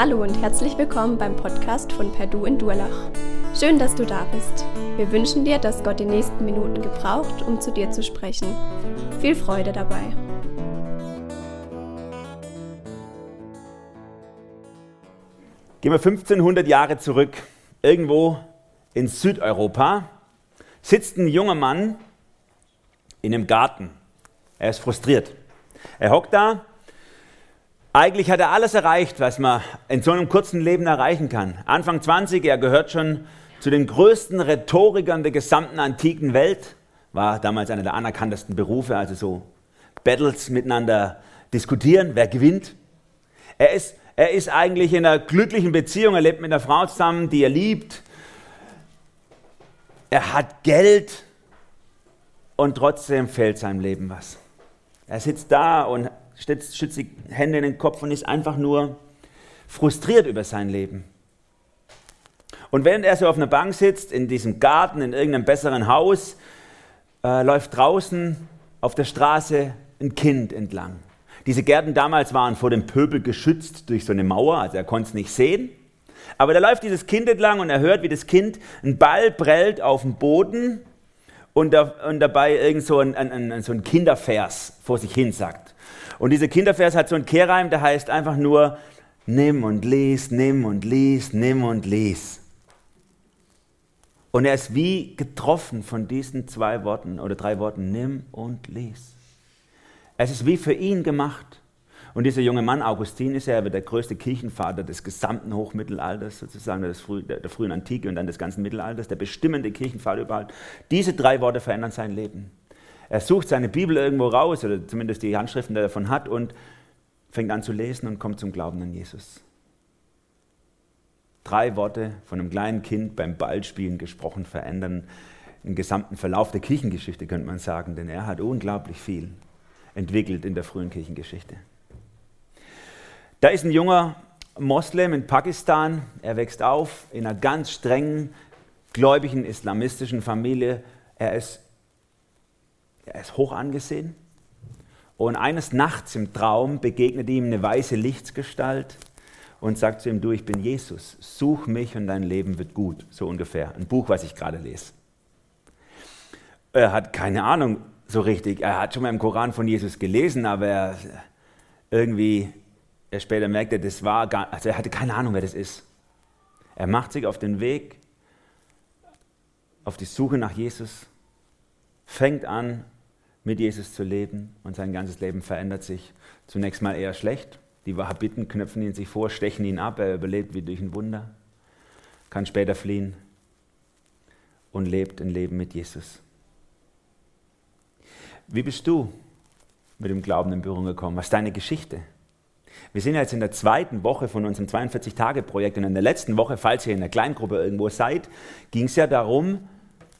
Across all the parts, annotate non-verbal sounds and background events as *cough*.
Hallo und herzlich willkommen beim Podcast von Perdu in Durlach. Schön, dass du da bist. Wir wünschen dir, dass Gott die nächsten Minuten gebraucht, um zu dir zu sprechen. Viel Freude dabei. Gehen wir 1500 Jahre zurück. Irgendwo in Südeuropa sitzt ein junger Mann in einem Garten. Er ist frustriert. Er hockt da eigentlich hat er alles erreicht, was man in so einem kurzen Leben erreichen kann. Anfang 20, er gehört schon zu den größten Rhetorikern der gesamten antiken Welt, war damals einer der anerkanntesten Berufe, also so Battles miteinander diskutieren, wer gewinnt. Er ist, er ist eigentlich in einer glücklichen Beziehung, er lebt mit einer Frau zusammen, die er liebt. Er hat Geld und trotzdem fehlt seinem Leben was. Er sitzt da und schützt die Hände in den Kopf und ist einfach nur frustriert über sein Leben. Und während er so auf einer Bank sitzt, in diesem Garten, in irgendeinem besseren Haus, äh, läuft draußen auf der Straße ein Kind entlang. Diese Gärten damals waren vor dem Pöbel geschützt durch so eine Mauer, also er konnte es nicht sehen. Aber da läuft dieses Kind entlang und er hört, wie das Kind einen Ball prellt auf dem Boden und, da, und dabei irgend so ein, ein, ein, so ein Kindervers vor sich hin sagt. Und dieser Kindervers hat so einen Kehrreim, der heißt einfach nur, nimm und lies, nimm und lies, nimm und lies. Und er ist wie getroffen von diesen zwei Worten oder drei Worten, nimm und lies. Es ist wie für ihn gemacht. Und dieser junge Mann, Augustin, ist ja der größte Kirchenvater des gesamten Hochmittelalters, sozusagen der, der frühen Antike und dann des ganzen Mittelalters, der bestimmende Kirchenvater überhaupt. Diese drei Worte verändern sein Leben. Er sucht seine Bibel irgendwo raus, oder zumindest die Handschriften, die er davon hat, und fängt an zu lesen und kommt zum Glauben an Jesus. Drei Worte von einem kleinen Kind beim Ballspielen gesprochen verändern den gesamten Verlauf der Kirchengeschichte, könnte man sagen, denn er hat unglaublich viel entwickelt in der frühen Kirchengeschichte. Da ist ein junger Moslem in Pakistan, er wächst auf in einer ganz strengen, gläubigen islamistischen Familie. Er ist er ist hoch angesehen. Und eines Nachts im Traum begegnet ihm eine weiße Lichtsgestalt und sagt zu ihm, du, ich bin Jesus, such mich und dein Leben wird gut, so ungefähr. Ein Buch, was ich gerade lese. Er hat keine Ahnung so richtig. Er hat schon mal im Koran von Jesus gelesen, aber er irgendwie, er später merkte, das war gar, also er hatte keine Ahnung, wer das ist. Er macht sich auf den Weg, auf die Suche nach Jesus, fängt an, mit Jesus zu leben und sein ganzes Leben verändert sich zunächst mal eher schlecht. Die Wahhabiten knöpfen ihn sich vor, stechen ihn ab, er überlebt wie durch ein Wunder, kann später fliehen und lebt ein Leben mit Jesus. Wie bist du mit dem Glauben in Berührung gekommen? Was ist deine Geschichte? Wir sind jetzt in der zweiten Woche von unserem 42-Tage-Projekt und in der letzten Woche, falls ihr in der Kleingruppe irgendwo seid, ging es ja darum,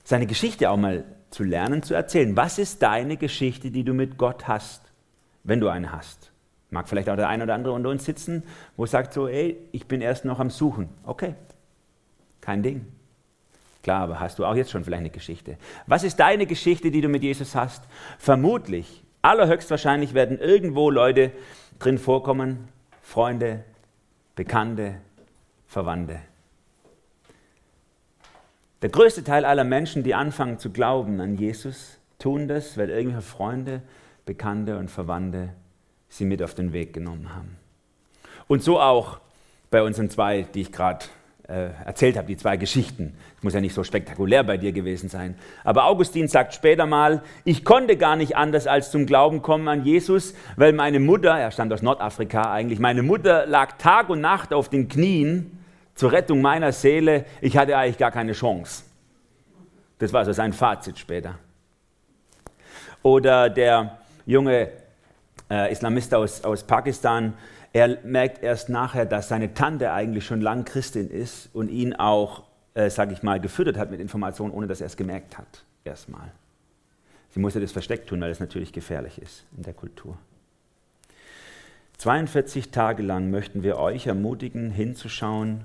seine Geschichte auch mal zu lernen, zu erzählen. Was ist deine Geschichte, die du mit Gott hast, wenn du eine hast? Mag vielleicht auch der eine oder andere unter uns sitzen, wo sagt so, ey, ich bin erst noch am Suchen. Okay, kein Ding. Klar, aber hast du auch jetzt schon vielleicht eine Geschichte. Was ist deine Geschichte, die du mit Jesus hast? Vermutlich, allerhöchstwahrscheinlich werden irgendwo Leute drin vorkommen, Freunde, Bekannte, Verwandte. Der größte Teil aller Menschen, die anfangen zu glauben an Jesus, tun das, weil irgendwelche Freunde, Bekannte und Verwandte sie mit auf den Weg genommen haben. Und so auch bei unseren zwei, die ich gerade äh, erzählt habe, die zwei Geschichten. Es muss ja nicht so spektakulär bei dir gewesen sein. Aber Augustin sagt später mal, ich konnte gar nicht anders als zum Glauben kommen an Jesus, weil meine Mutter, er stammt aus Nordafrika eigentlich, meine Mutter lag Tag und Nacht auf den Knien zur Rettung meiner Seele, ich hatte eigentlich gar keine Chance. Das war so sein Fazit später. Oder der junge äh, Islamist aus, aus Pakistan, er merkt erst nachher, dass seine Tante eigentlich schon lang Christin ist und ihn auch, äh, sage ich mal, gefüttert hat mit Informationen, ohne dass er es gemerkt hat. Erstmal. Sie musste das versteckt tun, weil es natürlich gefährlich ist in der Kultur. 42 Tage lang möchten wir euch ermutigen, hinzuschauen,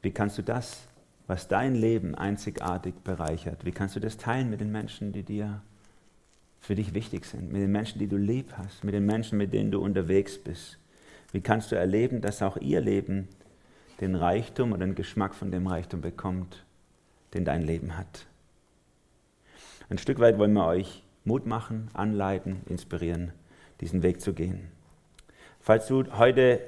wie kannst du das, was dein Leben einzigartig bereichert, wie kannst du das teilen mit den Menschen, die dir für dich wichtig sind, mit den Menschen, die du lieb hast, mit den Menschen, mit denen du unterwegs bist? Wie kannst du erleben, dass auch ihr Leben den Reichtum und den Geschmack von dem Reichtum bekommt, den dein Leben hat? Ein Stück weit wollen wir euch Mut machen, anleiten, inspirieren, diesen Weg zu gehen. Falls du heute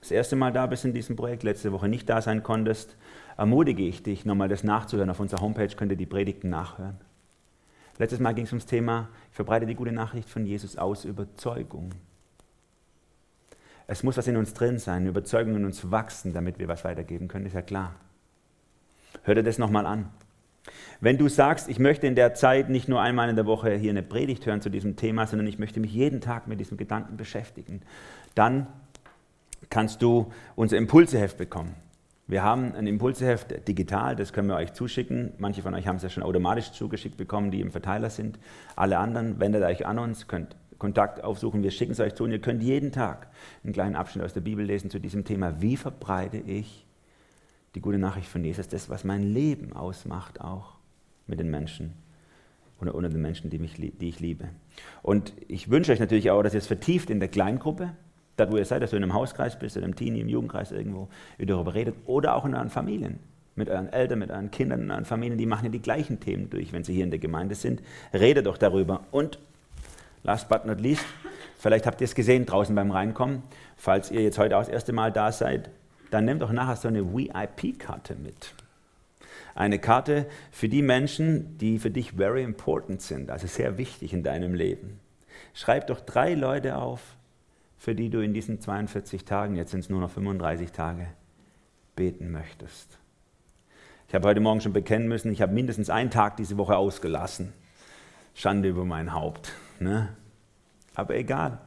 das erste Mal da bist in diesem Projekt, letzte Woche nicht da sein konntest, ermutige ich dich, nochmal das nachzuhören. Auf unserer Homepage könnt ihr die Predigten nachhören. Letztes Mal ging es ums Thema, ich verbreite die gute Nachricht von Jesus aus Überzeugung. Es muss was in uns drin sein, Überzeugung in uns wachsen, damit wir was weitergeben können, ist ja klar. Hör dir das nochmal an. Wenn du sagst, ich möchte in der Zeit nicht nur einmal in der Woche hier eine Predigt hören zu diesem Thema, sondern ich möchte mich jeden Tag mit diesem Gedanken beschäftigen, dann kannst du unser Impulseheft bekommen. Wir haben ein Impulseheft digital, das können wir euch zuschicken. Manche von euch haben es ja schon automatisch zugeschickt bekommen, die im Verteiler sind. Alle anderen wendet euch an uns, könnt Kontakt aufsuchen, wir schicken es euch zu und ihr könnt jeden Tag einen kleinen Abschnitt aus der Bibel lesen zu diesem Thema. Wie verbreite ich die gute Nachricht von Jesus, das, was mein Leben ausmacht, auch mit den Menschen oder unter den Menschen, die, mich, die ich liebe. Und ich wünsche euch natürlich auch, dass ihr es vertieft in der Kleingruppe, da wo ihr seid, dass du in einem Hauskreis bist, in einem Teenie, im Jugendkreis irgendwo, ihr darüber redet, oder auch in euren Familien, mit euren Eltern, mit euren Kindern, in euren Familien, die machen ja die gleichen Themen durch, wenn sie hier in der Gemeinde sind. Redet doch darüber. Und last but not least, vielleicht habt ihr es gesehen draußen beim Reinkommen, falls ihr jetzt heute auch das erste Mal da seid, dann nehmt doch nachher so eine VIP-Karte mit. Eine Karte für die Menschen, die für dich very important sind, also sehr wichtig in deinem Leben. Schreib doch drei Leute auf, für die du in diesen 42 Tagen, jetzt sind es nur noch 35 Tage, beten möchtest. Ich habe heute Morgen schon bekennen müssen, ich habe mindestens einen Tag diese Woche ausgelassen. Schande über mein Haupt. Ne? Aber egal.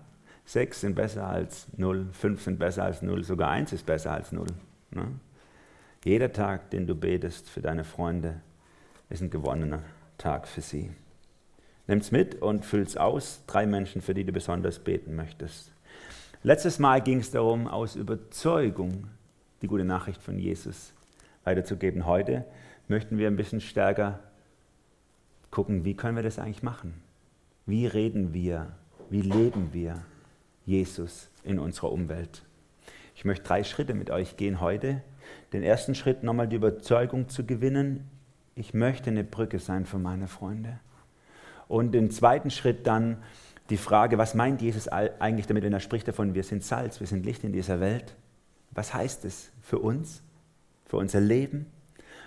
Sechs sind besser als null, fünf sind besser als null, sogar eins ist besser als null. Ne? Jeder Tag, den du betest für deine Freunde, ist ein gewonnener Tag für sie. Nimm's mit und füll's aus. Drei Menschen, für die du besonders beten möchtest. Letztes Mal ging es darum, aus Überzeugung die gute Nachricht von Jesus weiterzugeben. Heute möchten wir ein bisschen stärker gucken, wie können wir das eigentlich machen? Wie reden wir? Wie leben wir? Jesus in unserer Umwelt. Ich möchte drei Schritte mit euch gehen heute. Den ersten Schritt nochmal die Überzeugung zu gewinnen, ich möchte eine Brücke sein für meine Freunde. Und den zweiten Schritt dann die Frage, was meint Jesus eigentlich damit, wenn er spricht davon, wir sind Salz, wir sind Licht in dieser Welt? Was heißt es für uns, für unser Leben?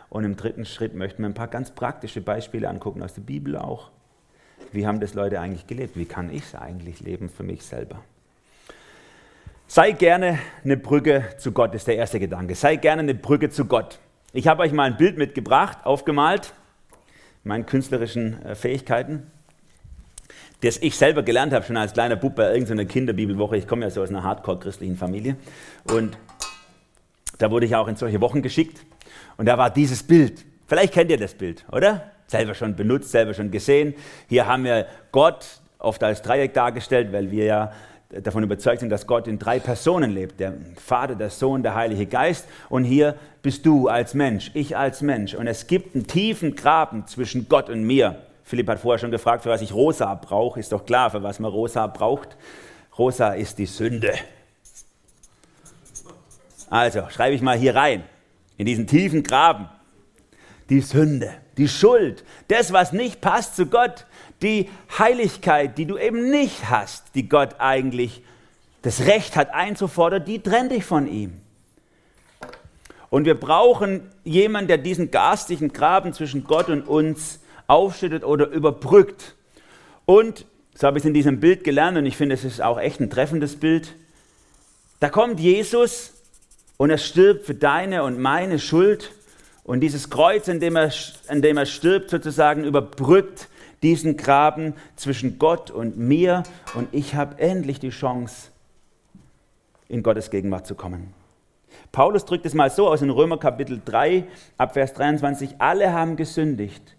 Und im dritten Schritt möchten wir ein paar ganz praktische Beispiele angucken aus der Bibel auch. Wie haben das Leute eigentlich gelebt? Wie kann ich es eigentlich leben für mich selber? Sei gerne eine Brücke zu Gott, ist der erste Gedanke. Sei gerne eine Brücke zu Gott. Ich habe euch mal ein Bild mitgebracht, aufgemalt, meinen künstlerischen äh, Fähigkeiten, das ich selber gelernt habe, schon als kleiner Bub bei irgendeiner Kinderbibelwoche. Ich komme ja so aus einer hardcore-christlichen Familie. Und da wurde ich auch in solche Wochen geschickt. Und da war dieses Bild. Vielleicht kennt ihr das Bild, oder? Selber schon benutzt, selber schon gesehen. Hier haben wir Gott oft als Dreieck dargestellt, weil wir ja davon überzeugt sind, dass Gott in drei Personen lebt. Der Vater, der Sohn, der Heilige Geist. Und hier bist du als Mensch, ich als Mensch. Und es gibt einen tiefen Graben zwischen Gott und mir. Philipp hat vorher schon gefragt, für was ich Rosa brauche. Ist doch klar, für was man Rosa braucht. Rosa ist die Sünde. Also schreibe ich mal hier rein, in diesen tiefen Graben. Die Sünde, die Schuld, das, was nicht passt zu Gott, die Heiligkeit, die du eben nicht hast, die Gott eigentlich das Recht hat einzufordern, die trennt dich von ihm. Und wir brauchen jemanden, der diesen garstigen Graben zwischen Gott und uns aufschüttet oder überbrückt. Und, so habe ich es in diesem Bild gelernt und ich finde, es ist auch echt ein treffendes Bild, da kommt Jesus und er stirbt für deine und meine Schuld und dieses Kreuz, in dem er, in dem er stirbt, sozusagen überbrückt diesen Graben zwischen Gott und mir und ich habe endlich die Chance, in Gottes Gegenwart zu kommen. Paulus drückt es mal so aus in Römer Kapitel 3 ab Vers 23, alle haben gesündigt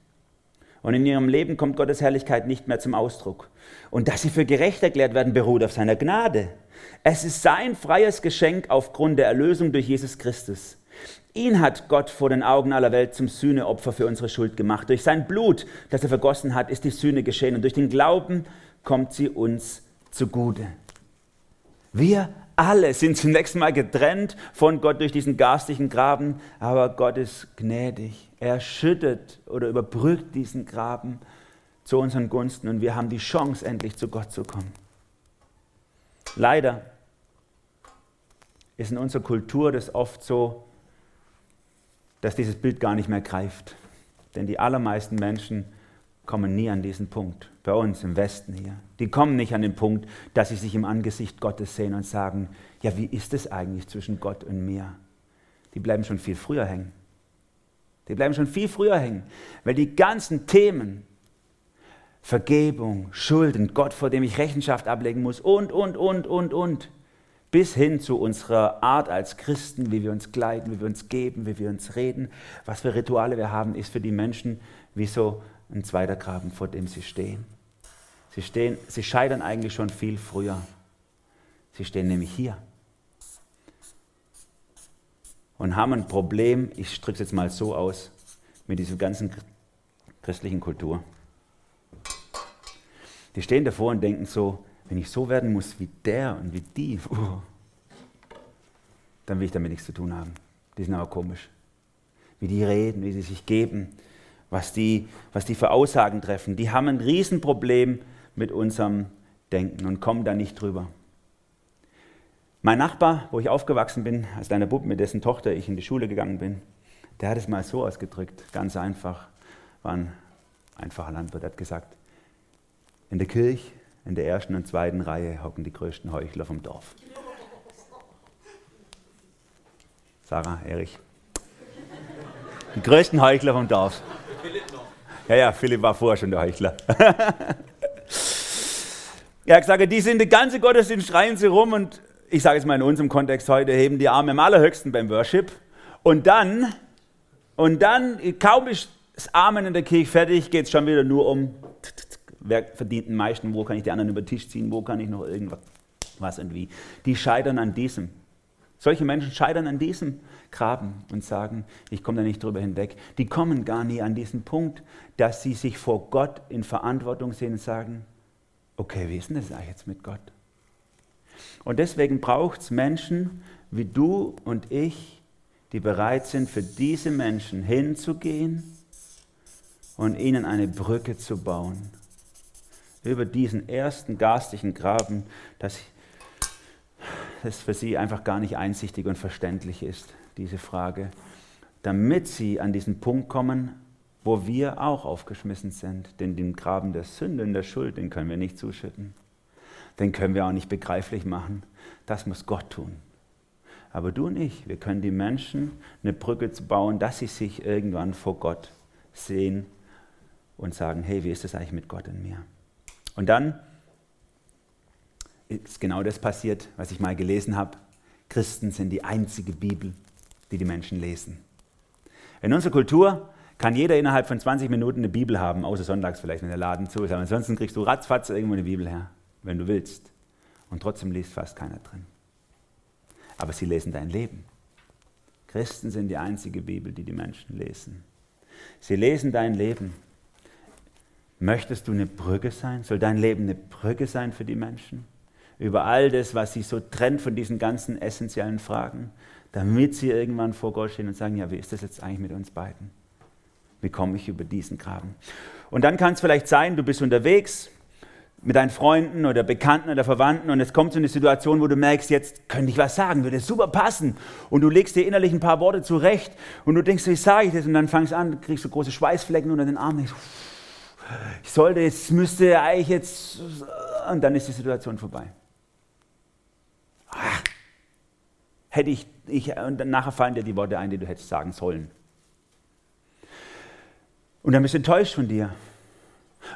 und in ihrem Leben kommt Gottes Herrlichkeit nicht mehr zum Ausdruck. Und dass sie für gerecht erklärt werden, beruht auf seiner Gnade. Es ist sein freies Geschenk aufgrund der Erlösung durch Jesus Christus. Ihn hat Gott vor den Augen aller Welt zum Sühneopfer für unsere Schuld gemacht. Durch sein Blut, das er vergossen hat, ist die Sühne geschehen und durch den Glauben kommt sie uns zugute. Wir Alle sind zunächst mal getrennt von Gott durch diesen garstigen Graben, aber Gott ist gnädig. Er schüttet oder überbrückt diesen Graben zu unseren Gunsten und wir haben die Chance, endlich zu Gott zu kommen. Leider ist in unserer Kultur das oft so, dass dieses Bild gar nicht mehr greift. Denn die allermeisten Menschen kommen nie an diesen Punkt. Bei uns im Westen hier. Die kommen nicht an den Punkt, dass sie sich im Angesicht Gottes sehen und sagen, ja, wie ist es eigentlich zwischen Gott und mir? Die bleiben schon viel früher hängen. Die bleiben schon viel früher hängen, weil die ganzen Themen, Vergebung, Schulden, Gott, vor dem ich Rechenschaft ablegen muss und, und, und, und, und, bis hin zu unserer Art als Christen, wie wir uns kleiden, wie wir uns geben, wie wir uns reden, was für Rituale wir haben, ist für die Menschen wie so ein zweiter Graben, vor dem sie stehen. Sie, stehen, sie scheitern eigentlich schon viel früher. Sie stehen nämlich hier und haben ein Problem, ich drücke es jetzt mal so aus, mit dieser ganzen christlichen Kultur. Die stehen davor und denken so, wenn ich so werden muss wie der und wie die, uh, dann will ich damit nichts zu tun haben. Die sind aber komisch. Wie die reden, wie sie sich geben, was die, was die für Aussagen treffen. Die haben ein Riesenproblem mit unserem Denken und kommen da nicht drüber. Mein Nachbar, wo ich aufgewachsen bin, als kleiner Bub, mit dessen Tochter ich in die Schule gegangen bin, der hat es mal so ausgedrückt, ganz einfach, war ein einfacher Landwirt, hat gesagt, in der Kirche, in der ersten und zweiten Reihe hocken die größten Heuchler vom Dorf. Sarah, Erich. Die größten Heuchler vom Dorf. Philipp noch. Ja, ja, Philipp war vorher schon der Heuchler. *laughs* ja, ich sage, die sind den ganzen Gottesdienst, schreien sie rum und ich sage jetzt mal in unserem Kontext heute, heben die Arme am allerhöchsten beim Worship. Und dann, und dann, kaum ist das Amen in der Kirche fertig, geht es schon wieder nur um, wer verdient den meisten, wo kann ich die anderen über den Tisch ziehen, wo kann ich noch irgendwas was und wie. Die scheitern an diesem. Solche Menschen scheitern an diesem Graben und sagen, ich komme da nicht drüber hinweg. Die kommen gar nie an diesen Punkt, dass sie sich vor Gott in Verantwortung sehen und sagen, okay, wie ist denn das eigentlich jetzt mit Gott? Und deswegen braucht es Menschen wie du und ich, die bereit sind, für diese Menschen hinzugehen und ihnen eine Brücke zu bauen. Über diesen ersten garstigen Graben, das, das für sie einfach gar nicht einsichtig und verständlich ist, diese Frage, damit sie an diesen Punkt kommen, wo wir auch aufgeschmissen sind. Denn den Graben der Sünde und der Schuld, den können wir nicht zuschütten den können wir auch nicht begreiflich machen. Das muss Gott tun. Aber du und ich, wir können die Menschen eine Brücke bauen, dass sie sich irgendwann vor Gott sehen und sagen, hey, wie ist es eigentlich mit Gott in mir? Und dann ist genau das passiert, was ich mal gelesen habe. Christen sind die einzige Bibel, die die Menschen lesen. In unserer Kultur kann jeder innerhalb von 20 Minuten eine Bibel haben, außer sonntags vielleicht, wenn der Laden zu ist. Aber ansonsten kriegst du ratzfatz irgendwo eine Bibel her wenn du willst. Und trotzdem liest fast keiner drin. Aber sie lesen dein Leben. Christen sind die einzige Bibel, die die Menschen lesen. Sie lesen dein Leben. Möchtest du eine Brücke sein? Soll dein Leben eine Brücke sein für die Menschen? Über all das, was sie so trennt von diesen ganzen essentiellen Fragen, damit sie irgendwann vor Gott stehen und sagen, ja, wie ist das jetzt eigentlich mit uns beiden? Wie komme ich über diesen Graben? Und dann kann es vielleicht sein, du bist unterwegs mit deinen Freunden oder Bekannten oder Verwandten und es kommt so eine Situation, wo du merkst, jetzt könnte ich was sagen, würde super passen und du legst dir innerlich ein paar Worte zurecht und du denkst, wie sage ich das und dann fangst du an, kriegst du große Schweißflecken unter den Armen. Ich sollte, jetzt müsste eigentlich jetzt und dann ist die Situation vorbei. Ach, hätte ich, ich und dann nachher fallen dir die Worte ein, die du hättest sagen sollen. Und dann bist du enttäuscht von dir.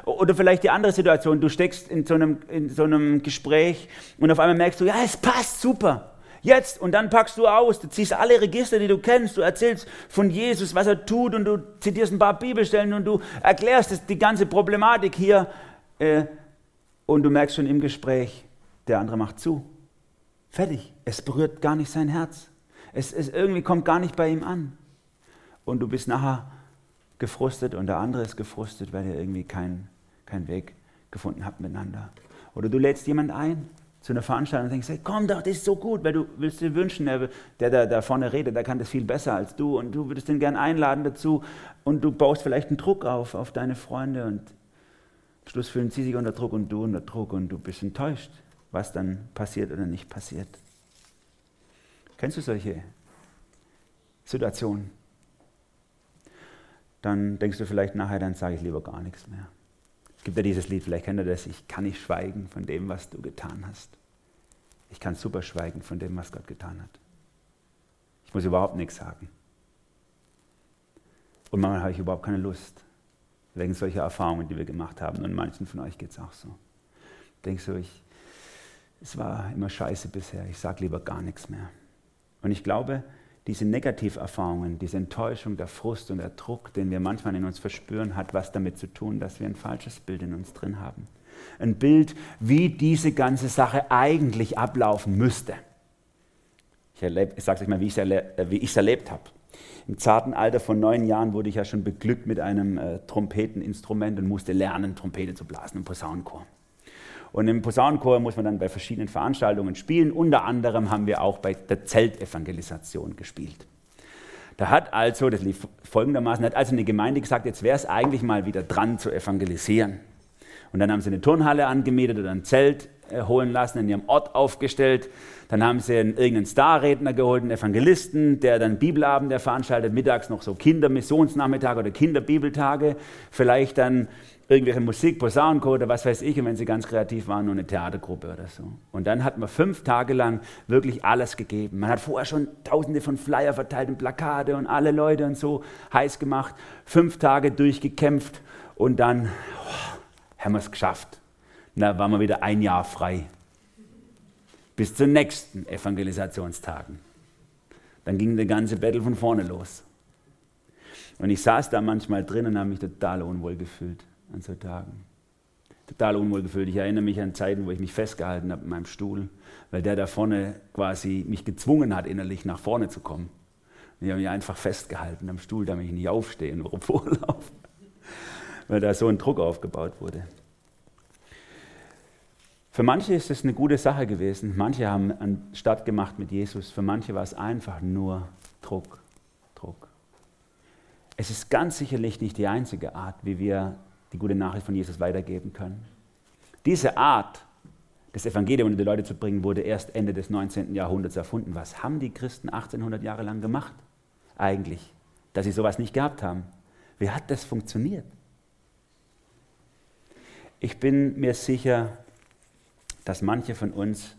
Oder vielleicht die andere Situation, du steckst in so, einem, in so einem Gespräch und auf einmal merkst du, ja, es passt super. Jetzt und dann packst du aus, du ziehst alle Register, die du kennst, du erzählst von Jesus, was er tut und du zitierst ein paar Bibelstellen und du erklärst die ganze Problematik hier äh, und du merkst schon im Gespräch, der andere macht zu. Fertig. Es berührt gar nicht sein Herz. Es, es irgendwie kommt gar nicht bei ihm an. Und du bist nachher gefrustet und der andere ist gefrustet, weil ihr irgendwie keinen kein Weg gefunden habt miteinander. Oder du lädst jemand ein zu einer Veranstaltung und denkst, hey, komm doch, das ist so gut, weil du willst dir wünschen, der, der da vorne redet, der kann das viel besser als du und du würdest ihn gern einladen dazu und du baust vielleicht einen Druck auf, auf deine Freunde und am Schluss fühlen sie sich unter Druck und du unter Druck und du bist enttäuscht, was dann passiert oder nicht passiert. Kennst du solche Situationen? Dann denkst du vielleicht nachher, dann sage ich lieber gar nichts mehr. Es gibt ja dieses Lied, vielleicht kennt ihr das, ich kann nicht schweigen von dem, was du getan hast. Ich kann super schweigen von dem, was Gott getan hat. Ich muss überhaupt nichts sagen. Und manchmal habe ich überhaupt keine Lust, wegen solcher Erfahrungen, die wir gemacht haben. Und manchen von euch geht es auch so. Denkst du, ich, es war immer scheiße bisher, ich sage lieber gar nichts mehr. Und ich glaube, diese Negativerfahrungen, diese Enttäuschung, der Frust und der Druck, den wir manchmal in uns verspüren, hat was damit zu tun, dass wir ein falsches Bild in uns drin haben. Ein Bild, wie diese ganze Sache eigentlich ablaufen müsste. Ich, ich sage es euch mal, wie ich es erlebt, erlebt habe. Im zarten Alter von neun Jahren wurde ich ja schon beglückt mit einem äh, Trompeteninstrument und musste lernen, Trompete zu blasen im Posaunenchor. Und im Posaunenchor muss man dann bei verschiedenen Veranstaltungen spielen. Unter anderem haben wir auch bei der Zeltevangelisation gespielt. Da hat also, das lief folgendermaßen, hat also eine Gemeinde gesagt, jetzt wäre es eigentlich mal wieder dran zu evangelisieren. Und dann haben sie eine Turnhalle angemietet oder ein Zelt äh, holen lassen, in ihrem Ort aufgestellt. Dann haben sie einen, irgendeinen Starredner geholt, einen Evangelisten, der dann Bibelabende veranstaltet, mittags noch so Kindermissionsnachmittag oder Kinderbibeltage. Vielleicht dann irgendwelche Musik, Posaunenchor oder was weiß ich, und wenn sie ganz kreativ waren, nur eine Theatergruppe oder so. Und dann hat man fünf Tage lang wirklich alles gegeben. Man hat vorher schon tausende von Flyer verteilt und Plakate und alle Leute und so heiß gemacht, fünf Tage durchgekämpft und dann oh, haben wir es geschafft. Da waren wir wieder ein Jahr frei. Bis zu den nächsten Evangelisationstagen. Dann ging der ganze Battle von vorne los. Und ich saß da manchmal drin und habe mich total unwohl gefühlt an so Tagen. Total unwohlgefühlt. Ich erinnere mich an Zeiten, wo ich mich festgehalten habe in meinem Stuhl, weil der da vorne quasi mich gezwungen hat, innerlich nach vorne zu kommen. Und ich habe mich einfach festgehalten am Stuhl, damit ich nicht aufstehe und *laughs* vorlaufe, weil da so ein Druck aufgebaut wurde. Für manche ist es eine gute Sache gewesen. Manche haben einen Start gemacht mit Jesus. Für manche war es einfach nur Druck, Druck. Es ist ganz sicherlich nicht die einzige Art, wie wir die gute Nachricht von Jesus weitergeben können. Diese Art, das Evangelium unter die Leute zu bringen, wurde erst Ende des 19. Jahrhunderts erfunden. Was haben die Christen 1800 Jahre lang gemacht? Eigentlich, dass sie sowas nicht gehabt haben. Wie hat das funktioniert? Ich bin mir sicher, dass manche von uns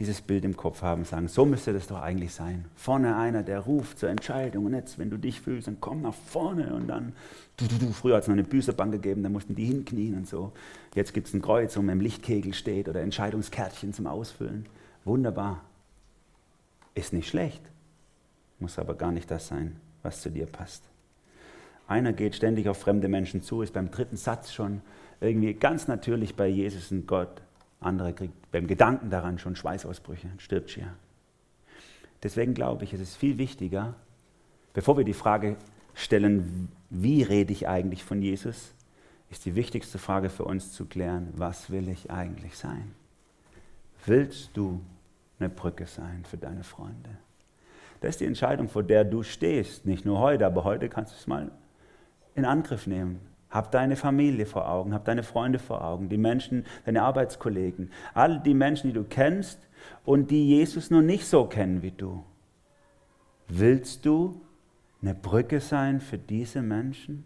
dieses Bild im Kopf haben, sagen, so müsste das doch eigentlich sein. Vorne einer, der ruft zur Entscheidung und jetzt, wenn du dich fühlst, dann komm nach vorne und dann, du, du, du. früher hat es noch eine Büßerbank gegeben, da mussten die hinknien und so. Jetzt gibt es ein Kreuz, wo man im Lichtkegel steht oder Entscheidungskärtchen zum Ausfüllen. Wunderbar. Ist nicht schlecht, muss aber gar nicht das sein, was zu dir passt. Einer geht ständig auf fremde Menschen zu, ist beim dritten Satz schon irgendwie ganz natürlich bei Jesus und Gott andere kriegt beim Gedanken daran schon Schweißausbrüche, stirbt schier. Deswegen glaube ich, es ist viel wichtiger, bevor wir die Frage stellen, wie rede ich eigentlich von Jesus, ist die wichtigste Frage für uns zu klären, was will ich eigentlich sein? Willst du eine Brücke sein für deine Freunde? Das ist die Entscheidung, vor der du stehst. Nicht nur heute, aber heute kannst du es mal in Angriff nehmen. Hab deine Familie vor Augen, hab deine Freunde vor Augen, die Menschen, deine Arbeitskollegen, all die Menschen, die du kennst und die Jesus noch nicht so kennen wie du. Willst du eine Brücke sein für diese Menschen?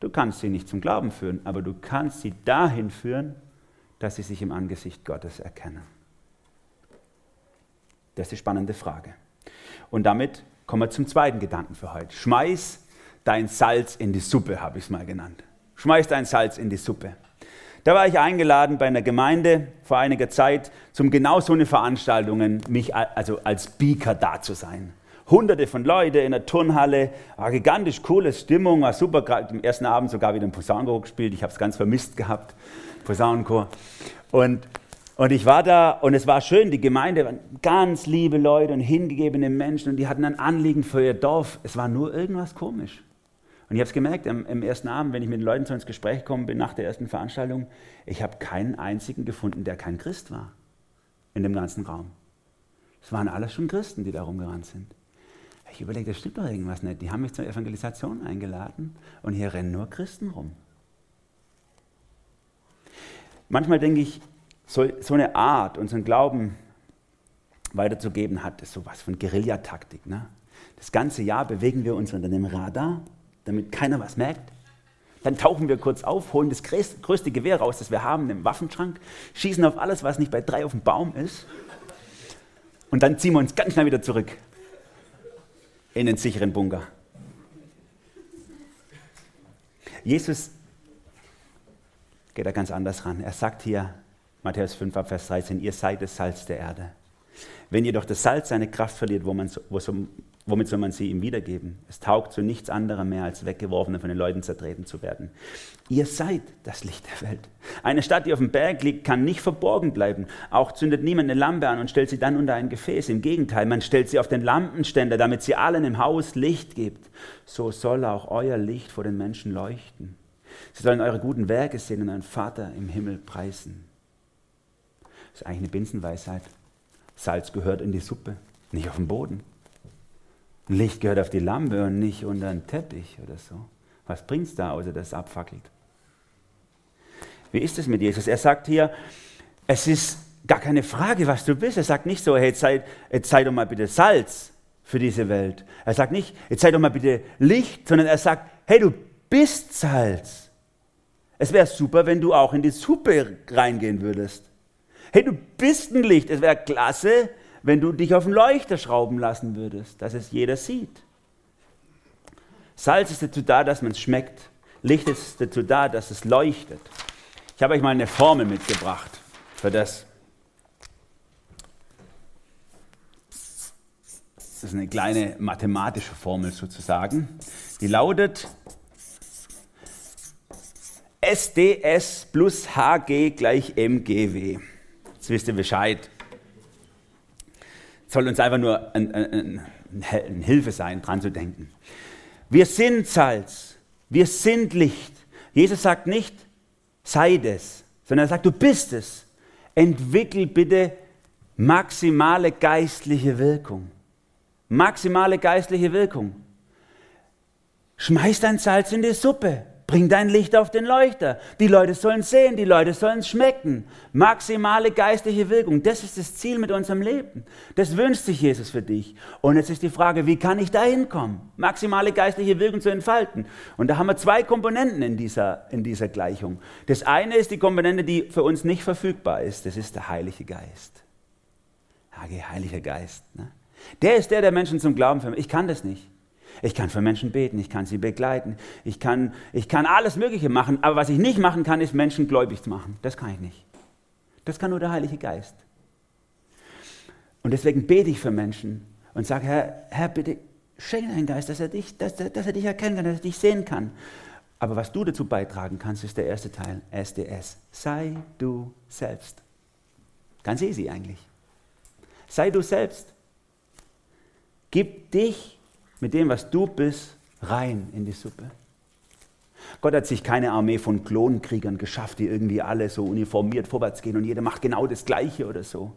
Du kannst sie nicht zum Glauben führen, aber du kannst sie dahin führen, dass sie sich im Angesicht Gottes erkennen. Das ist die spannende Frage. Und damit kommen wir zum zweiten Gedanken für heute. Schmeiß dein Salz in die Suppe, habe ich es mal genannt. Schmeiß dein Salz in die Suppe. Da war ich eingeladen bei einer Gemeinde vor einiger Zeit, zum genau so eine Veranstaltungen, mich also als Speaker da zu sein. Hunderte von Leuten in der Turnhalle, war gigantisch coole Stimmung, war super. Gerade am ersten Abend sogar wieder ein Posaunenchor gespielt. Ich habe es ganz vermisst gehabt, Posaunenchor. Und, und ich war da und es war schön. Die Gemeinde waren ganz liebe Leute und hingegebene Menschen und die hatten ein Anliegen für ihr Dorf. Es war nur irgendwas komisch. Und ich habe es gemerkt am, am, ersten Abend, wenn ich mit den Leuten so ins Gespräch gekommen bin nach der ersten Veranstaltung, ich habe keinen einzigen gefunden, der kein Christ war. in dem ganzen Raum. Es waren alles schon Christen, die da rumgerannt sind. Ich überlege, das stimmt doch irgendwas nicht. Die haben mich zur Evangelisation eingeladen und hier rennen nur Christen rum. Manchmal denke ich, so, so eine Art, unseren Glauben weiterzugeben, hat so was von Guerillataktik. Ne? Das ganze Jahr bewegen wir uns unter dem Radar, damit keiner was merkt. Dann tauchen wir kurz auf, holen das größte Gewehr raus, das wir haben im Waffenschrank, schießen auf alles, was nicht bei drei auf dem Baum ist. Und dann ziehen wir uns ganz schnell wieder zurück in den sicheren Bunker. Jesus geht da ganz anders ran. Er sagt hier, Matthäus 5, Vers 13, ihr seid das Salz der Erde. Wenn jedoch das Salz seine Kraft verliert, wo man, wo so, womit soll man sie ihm wiedergeben? Es taugt zu nichts anderem mehr, als weggeworfen und von den Leuten zertreten zu werden. Ihr seid das Licht der Welt. Eine Stadt, die auf dem Berg liegt, kann nicht verborgen bleiben. Auch zündet niemand eine Lampe an und stellt sie dann unter ein Gefäß. Im Gegenteil, man stellt sie auf den Lampenständer, damit sie allen im Haus Licht gibt. So soll auch euer Licht vor den Menschen leuchten. Sie sollen eure guten Werke sehen und euren Vater im Himmel preisen. Das ist eigentlich eine Binsenweisheit. Salz gehört in die Suppe, nicht auf den Boden. Licht gehört auf die Lampe und nicht unter den Teppich oder so. Was bringt es da, außer dass es abfackelt? Wie ist es mit Jesus? Er sagt hier, es ist gar keine Frage, was du bist. Er sagt nicht so, hey, jetzt sei, jetzt sei doch mal bitte Salz für diese Welt. Er sagt nicht, jetzt sei doch mal bitte Licht, sondern er sagt, hey, du bist Salz. Es wäre super, wenn du auch in die Suppe reingehen würdest. Hey, du bist ein Licht. Es wäre klasse, wenn du dich auf den Leuchter schrauben lassen würdest, dass es jeder sieht. Salz ist dazu da, dass man es schmeckt. Licht ist dazu da, dass es leuchtet. Ich habe euch mal eine Formel mitgebracht für das. Das ist eine kleine mathematische Formel sozusagen. Die lautet SDS plus HG gleich MGW. Jetzt wisst ihr Bescheid. Soll uns einfach nur eine ein, ein Hilfe sein, dran zu denken. Wir sind Salz, wir sind Licht. Jesus sagt nicht, sei das, sondern er sagt, du bist es. Entwickel bitte maximale geistliche Wirkung. Maximale geistliche Wirkung. Schmeiß dein Salz in die Suppe. Bring dein Licht auf den Leuchter. Die Leute sollen sehen, die Leute sollen schmecken. Maximale geistliche Wirkung. Das ist das Ziel mit unserem Leben. Das wünscht sich Jesus für dich. Und jetzt ist die Frage, wie kann ich da hinkommen? Maximale geistliche Wirkung zu entfalten. Und da haben wir zwei Komponenten in dieser, in dieser Gleichung. Das eine ist die Komponente, die für uns nicht verfügbar ist. Das ist der Heilige Geist. Heiliger Geist. Ne? Der ist der, der Menschen zum Glauben führt. Ich kann das nicht. Ich kann für Menschen beten, ich kann sie begleiten, ich kann, ich kann alles Mögliche machen, aber was ich nicht machen kann, ist Menschen gläubig machen. Das kann ich nicht. Das kann nur der Heilige Geist. Und deswegen bete ich für Menschen und sage, Herr, Herr, bitte schenke deinen Geist, dass er, dich, dass, dass er dich erkennen kann, dass er dich sehen kann. Aber was du dazu beitragen kannst, ist der erste Teil, SDS. Sei du selbst. Ganz easy eigentlich. Sei du selbst. Gib dich mit dem, was du bist, rein in die Suppe. Gott hat sich keine Armee von Klonkriegern geschafft, die irgendwie alle so uniformiert vorwärts gehen und jeder macht genau das Gleiche oder so.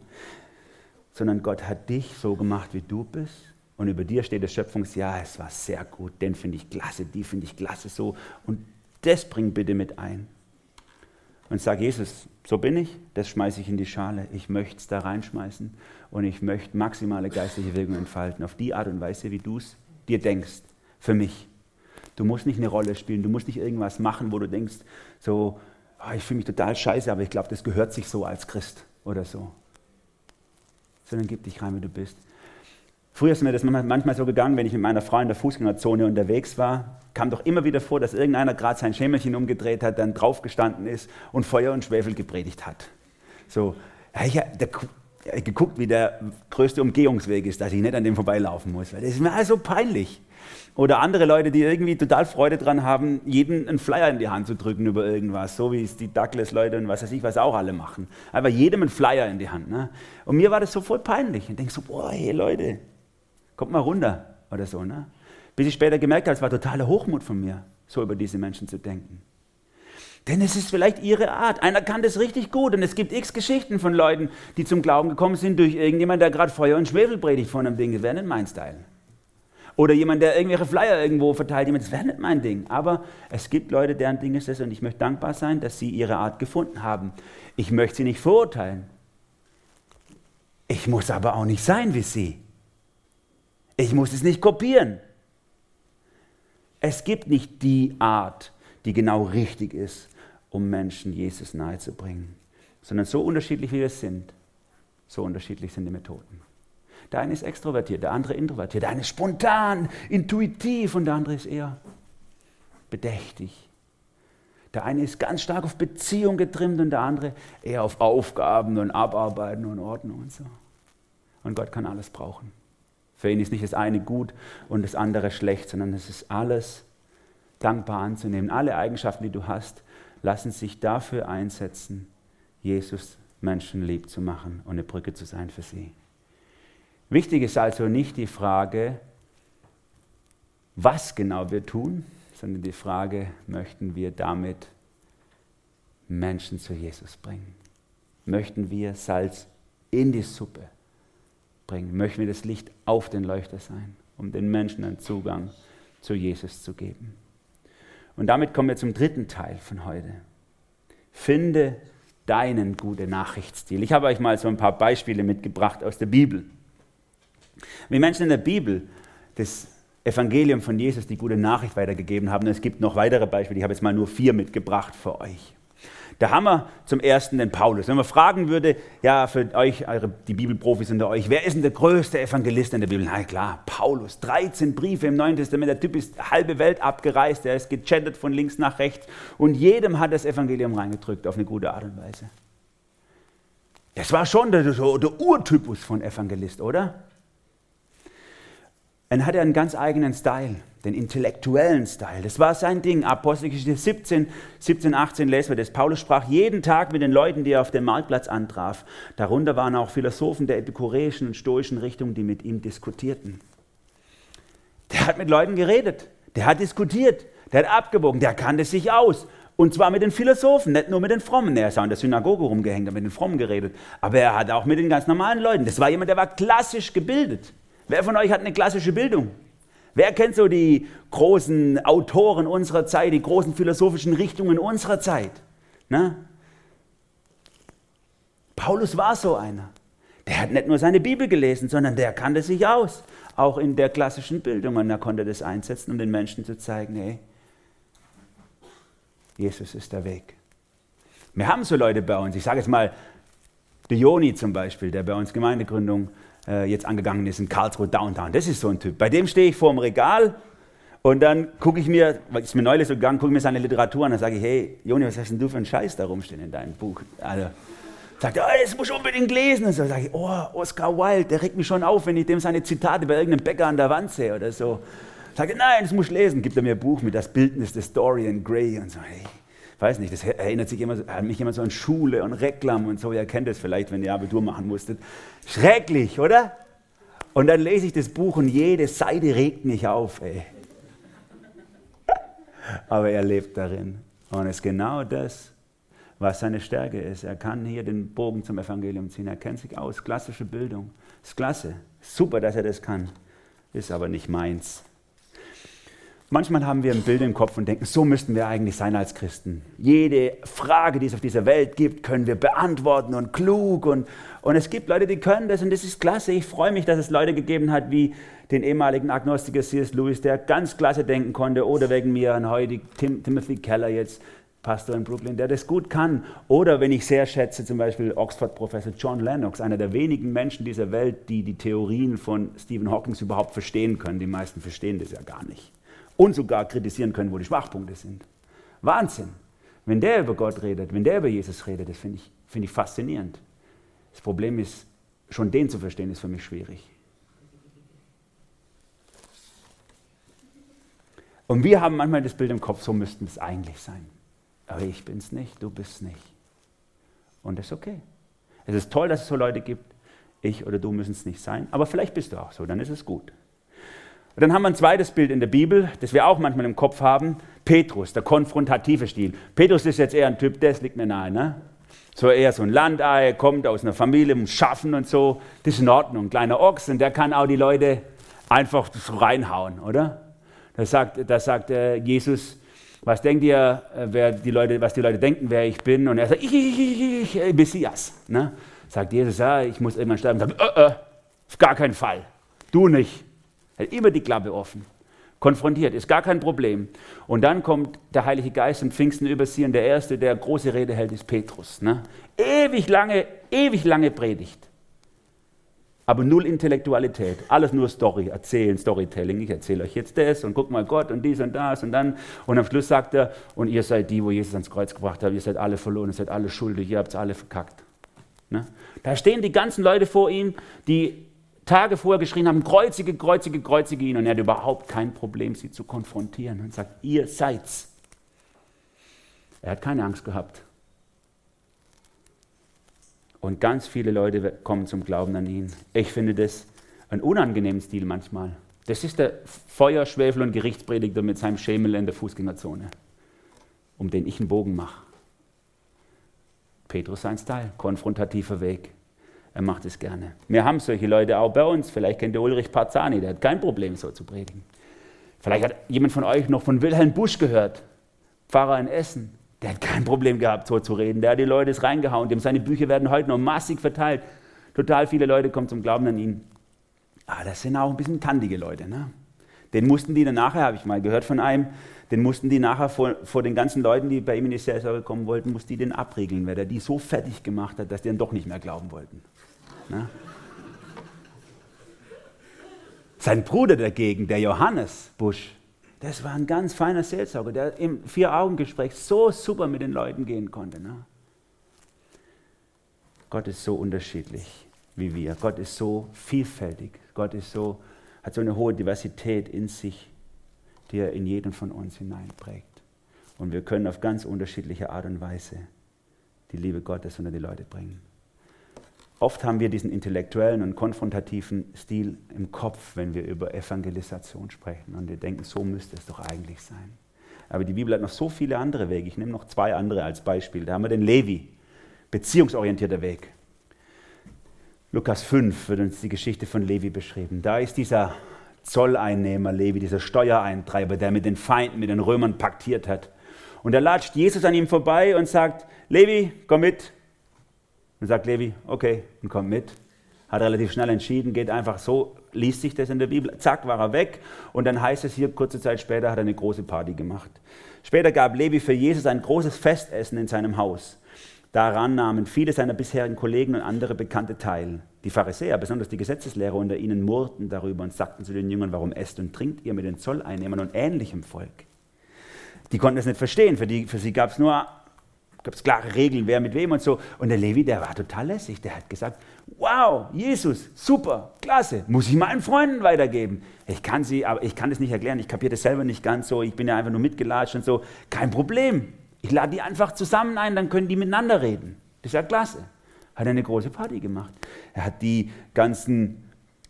Sondern Gott hat dich so gemacht, wie du bist. Und über dir steht das Schöpfungsjahr, es war sehr gut, den finde ich klasse, die finde ich klasse so. Und das bring bitte mit ein. Und sag Jesus, so bin ich, das schmeiße ich in die Schale. Ich möchte es da reinschmeißen und ich möchte maximale geistliche Wirkung entfalten, auf die Art und Weise, wie du es dir denkst, für mich. Du musst nicht eine Rolle spielen, du musst nicht irgendwas machen, wo du denkst, so, oh, ich fühle mich total scheiße, aber ich glaube, das gehört sich so als Christ oder so. Sondern gib dich rein, wie du bist. Früher ist mir das manchmal so gegangen, wenn ich mit meiner Frau in der Fußgängerzone unterwegs war, kam doch immer wieder vor, dass irgendeiner gerade sein Schämelchen umgedreht hat, dann draufgestanden ist und Feuer und Schwefel gepredigt hat. So, ja, der, geguckt, wie der größte Umgehungsweg ist, dass ich nicht an dem vorbeilaufen muss. Das ist mir also peinlich. Oder andere Leute, die irgendwie total Freude dran haben, jeden einen Flyer in die Hand zu drücken über irgendwas, so wie es die Douglas-Leute und was weiß ich, was auch alle machen. Einfach jedem einen Flyer in die Hand. Ne? Und mir war das sofort peinlich. Ich denke so, boah, hey Leute, kommt mal runter oder so. Ne? Bis ich später gemerkt habe, es war totaler Hochmut von mir, so über diese Menschen zu denken. Denn es ist vielleicht ihre Art. Einer kann das richtig gut. Und es gibt x Geschichten von Leuten, die zum Glauben gekommen sind durch irgendjemand, der gerade Feuer und Schwefel predigt von einem Ding. Das wäre nicht mein Style. Oder jemand, der irgendwelche Flyer irgendwo verteilt. Das wäre nicht mein Ding. Aber es gibt Leute, deren Ding ist es. Und ich möchte dankbar sein, dass sie ihre Art gefunden haben. Ich möchte sie nicht verurteilen. Ich muss aber auch nicht sein wie sie. Ich muss es nicht kopieren. Es gibt nicht die Art, die genau richtig ist um Menschen Jesus nahezubringen, sondern so unterschiedlich wie wir sind, so unterschiedlich sind die Methoden. Der eine ist extrovertiert, der andere introvertiert, der eine ist spontan, intuitiv und der andere ist eher bedächtig. Der eine ist ganz stark auf Beziehung getrimmt und der andere eher auf Aufgaben und Abarbeiten und Ordnung und so. Und Gott kann alles brauchen. Für ihn ist nicht das eine gut und das andere schlecht, sondern es ist alles dankbar anzunehmen. Alle Eigenschaften, die du hast, lassen sich dafür einsetzen, Jesus Menschen lieb zu machen und eine Brücke zu sein für sie. Wichtig ist also nicht die Frage, was genau wir tun, sondern die Frage, möchten wir damit Menschen zu Jesus bringen? Möchten wir Salz in die Suppe bringen? Möchten wir das Licht auf den Leuchter sein, um den Menschen einen Zugang zu Jesus zu geben? Und damit kommen wir zum dritten Teil von heute. Finde deinen gute Nachrichtsstil. Ich habe euch mal so ein paar Beispiele mitgebracht aus der Bibel. Wie Menschen in der Bibel das Evangelium von Jesus, die gute Nachricht weitergegeben haben, es gibt noch weitere Beispiele, ich habe jetzt mal nur vier mitgebracht für euch. Da haben wir zum ersten den Paulus. Wenn man fragen würde, ja, für euch, eure, die Bibelprofis unter euch, wer ist denn der größte Evangelist in der Bibel? Na klar, Paulus. 13 Briefe im Neuen Testament. Der Typ ist halbe Welt abgereist, er ist gechattet von links nach rechts und jedem hat das Evangelium reingedrückt auf eine gute Art und Weise. Das war schon der, der Urtypus von Evangelist, oder? Dann hat er einen ganz eigenen Style, den intellektuellen Style. Das war sein Ding. Apostelgeschichte 17, 17, 18 lesen wir das. Paulus sprach jeden Tag mit den Leuten, die er auf dem Marktplatz antraf. Darunter waren auch Philosophen der epikureischen und stoischen Richtung, die mit ihm diskutierten. Der hat mit Leuten geredet, der hat diskutiert, der hat abgewogen, der kannte sich aus. Und zwar mit den Philosophen, nicht nur mit den Frommen. Er ist auch in der Synagoge rumgehängt, hat mit den Frommen geredet. Aber er hat auch mit den ganz normalen Leuten. Das war jemand, der war klassisch gebildet. Wer von euch hat eine klassische Bildung? Wer kennt so die großen Autoren unserer Zeit, die großen philosophischen Richtungen unserer Zeit? Na? Paulus war so einer. Der hat nicht nur seine Bibel gelesen, sondern der kannte sich aus. Auch in der klassischen Bildung. Und er konnte das einsetzen, um den Menschen zu zeigen, hey, Jesus ist der Weg. Wir haben so Leute bei uns. Ich sage jetzt mal, der Joni zum Beispiel, der bei uns Gemeindegründung äh, jetzt angegangen ist in Karlsruhe Downtown. Das ist so ein Typ. Bei dem stehe ich vor dem Regal und dann gucke ich mir, weil ist mir neulich so gegangen, gucke ich mir seine Literatur an dann sage ich, hey, Joni, was hast denn du für einen Scheiß da rumstehen in deinem Buch? Also, sagt er, oh, das muss ich unbedingt lesen. Und so sage ich, oh, Oscar Wilde, der regt mich schon auf, wenn ich dem seine Zitate bei irgendeinem Bäcker an der Wand sehe oder so. Sagt er, nein, das muss ich lesen. Gibt er mir ein Buch mit das Bildnis des Dorian Gray und so. Hey, weiß nicht, das erinnert sich immer, an mich immer so an Schule und Reklam und so. Ihr kennt das vielleicht, wenn ihr Abitur machen musstet. Schrecklich, oder? Und dann lese ich das Buch und jede Seite regt mich auf, ey. Aber er lebt darin. Und es ist genau das, was seine Stärke ist. Er kann hier den Bogen zum Evangelium ziehen. Er kennt sich aus. Klassische Bildung. Ist klasse. Super, dass er das kann. Ist aber nicht meins. Manchmal haben wir ein Bild im Kopf und denken, so müssten wir eigentlich sein als Christen. Jede Frage, die es auf dieser Welt gibt, können wir beantworten und klug. Und, und es gibt Leute, die können das und das ist klasse. Ich freue mich, dass es Leute gegeben hat wie den ehemaligen Agnostiker C.S. Lewis, der ganz klasse denken konnte. Oder wegen mir und heute Tim, Timothy Keller jetzt, Pastor in Brooklyn, der das gut kann. Oder wenn ich sehr schätze, zum Beispiel Oxford-Professor John Lennox, einer der wenigen Menschen dieser Welt, die die Theorien von Stephen Hawking überhaupt verstehen können. Die meisten verstehen das ja gar nicht und sogar kritisieren können, wo die Schwachpunkte sind. Wahnsinn. Wenn der über Gott redet, wenn der über Jesus redet, das finde ich, find ich faszinierend. Das Problem ist, schon den zu verstehen, ist für mich schwierig. Und wir haben manchmal das Bild im Kopf, so müssten es eigentlich sein. Aber ich bin es nicht, du bist es nicht. Und das ist okay. Es ist toll, dass es so Leute gibt. Ich oder du müssen es nicht sein. Aber vielleicht bist du auch so, dann ist es gut. Und dann haben wir ein zweites Bild in der Bibel, das wir auch manchmal im Kopf haben. Petrus, der konfrontative Stil. Petrus ist jetzt eher ein Typ, das liegt mir nahe. Ne? So eher so ein Landei, kommt aus einer Familie, muss schaffen und so. Das ist in Ordnung. Ein kleiner Ochs und der kann auch die Leute einfach so reinhauen, oder? Da sagt, da sagt äh, Jesus, was denkt ihr, äh, wer die Leute, was die Leute denken, wer ich bin? Und er sagt, ich, ich, ich, ich Messias. Ne? Sagt Jesus, ja, ich muss irgendwann sterben. Sagt, äh, äh, auf gar keinen Fall. Du nicht. Hat immer die Klappe offen. Konfrontiert, ist gar kein Problem. Und dann kommt der Heilige Geist und Pfingsten über sie und der Erste, der große Rede hält, ist Petrus. Ne? Ewig lange, ewig lange Predigt. Aber null Intellektualität, alles nur Story, erzählen, Storytelling. Ich erzähle euch jetzt das und guck mal Gott und dies und das und dann. Und am Schluss sagt er, und ihr seid die, wo Jesus ans Kreuz gebracht hat, ihr seid alle verloren, ihr seid alle schuldig, ihr habt es alle verkackt. Ne? Da stehen die ganzen Leute vor ihm, die Tage vorher geschrien haben, kreuzige, kreuzige, kreuzige ihn. Und er hat überhaupt kein Problem, sie zu konfrontieren und sagt, ihr seid's. Er hat keine Angst gehabt. Und ganz viele Leute kommen zum Glauben an ihn. Ich finde das einen unangenehmen Stil manchmal. Das ist der Feuer, Schwefel und Gerichtsprediger mit seinem Schemel in der Fußgängerzone, um den ich einen Bogen mache. Petrus sein Style, konfrontativer Weg. Er macht es gerne. Wir haben solche Leute auch bei uns. Vielleicht kennt ihr Ulrich Parzani, der hat kein Problem, so zu predigen. Vielleicht hat jemand von euch noch von Wilhelm Busch gehört, Pfarrer in Essen. Der hat kein Problem gehabt, so zu reden. Der hat die Leute reingehauen. Dem seine Bücher werden heute noch massig verteilt. Total viele Leute kommen zum Glauben an ihn. Aber ah, das sind auch ein bisschen kandige Leute. Ne? Den mussten die dann nachher, habe ich mal gehört von einem, den mussten die nachher vor, vor den ganzen Leuten, die bei ihm in die Seelsorge kommen wollten, mussten die den abriegeln, weil er die so fertig gemacht hat, dass die dann doch nicht mehr glauben wollten. Ne? Sein Bruder dagegen, der Johannes Busch, das war ein ganz feiner Seelsorger, der im Vier-Augen-Gespräch so super mit den Leuten gehen konnte. Ne? Gott ist so unterschiedlich wie wir. Gott ist so vielfältig. Gott ist so, hat so eine hohe Diversität in sich, die er in jeden von uns hineinprägt. Und wir können auf ganz unterschiedliche Art und Weise die Liebe Gottes unter die Leute bringen. Oft haben wir diesen intellektuellen und konfrontativen Stil im Kopf, wenn wir über Evangelisation sprechen. Und wir denken, so müsste es doch eigentlich sein. Aber die Bibel hat noch so viele andere Wege. Ich nehme noch zwei andere als Beispiel. Da haben wir den Levi, beziehungsorientierter Weg. Lukas 5 wird uns die Geschichte von Levi beschrieben. Da ist dieser Zolleinnehmer Levi, dieser Steuereintreiber, der mit den Feinden, mit den Römern paktiert hat. Und da latscht Jesus an ihm vorbei und sagt, Levi, komm mit, und sagt Levi, okay, und kommt mit. Hat relativ schnell entschieden, geht einfach so, liest sich das in der Bibel, zack, war er weg. Und dann heißt es hier, kurze Zeit später hat er eine große Party gemacht. Später gab Levi für Jesus ein großes Festessen in seinem Haus. Daran nahmen viele seiner bisherigen Kollegen und andere Bekannte teil. Die Pharisäer, besonders die Gesetzeslehrer unter ihnen, murrten darüber und sagten zu den Jüngern, warum esst und trinkt ihr mit den Zolleinnehmern und ähnlichem Volk? Die konnten es nicht verstehen, für, die, für sie gab es nur gab es klare Regeln, wer mit wem und so. Und der Levi, der war total lässig. Der hat gesagt, wow, Jesus, super, klasse, muss ich meinen Freunden weitergeben. Ich kann sie, aber ich kann das nicht erklären, ich kapiere das selber nicht ganz so, ich bin ja einfach nur mitgelatscht und so. Kein Problem. Ich lade die einfach zusammen ein, dann können die miteinander reden. Das ist ja klasse. Hat er eine große Party gemacht. Er hat die ganzen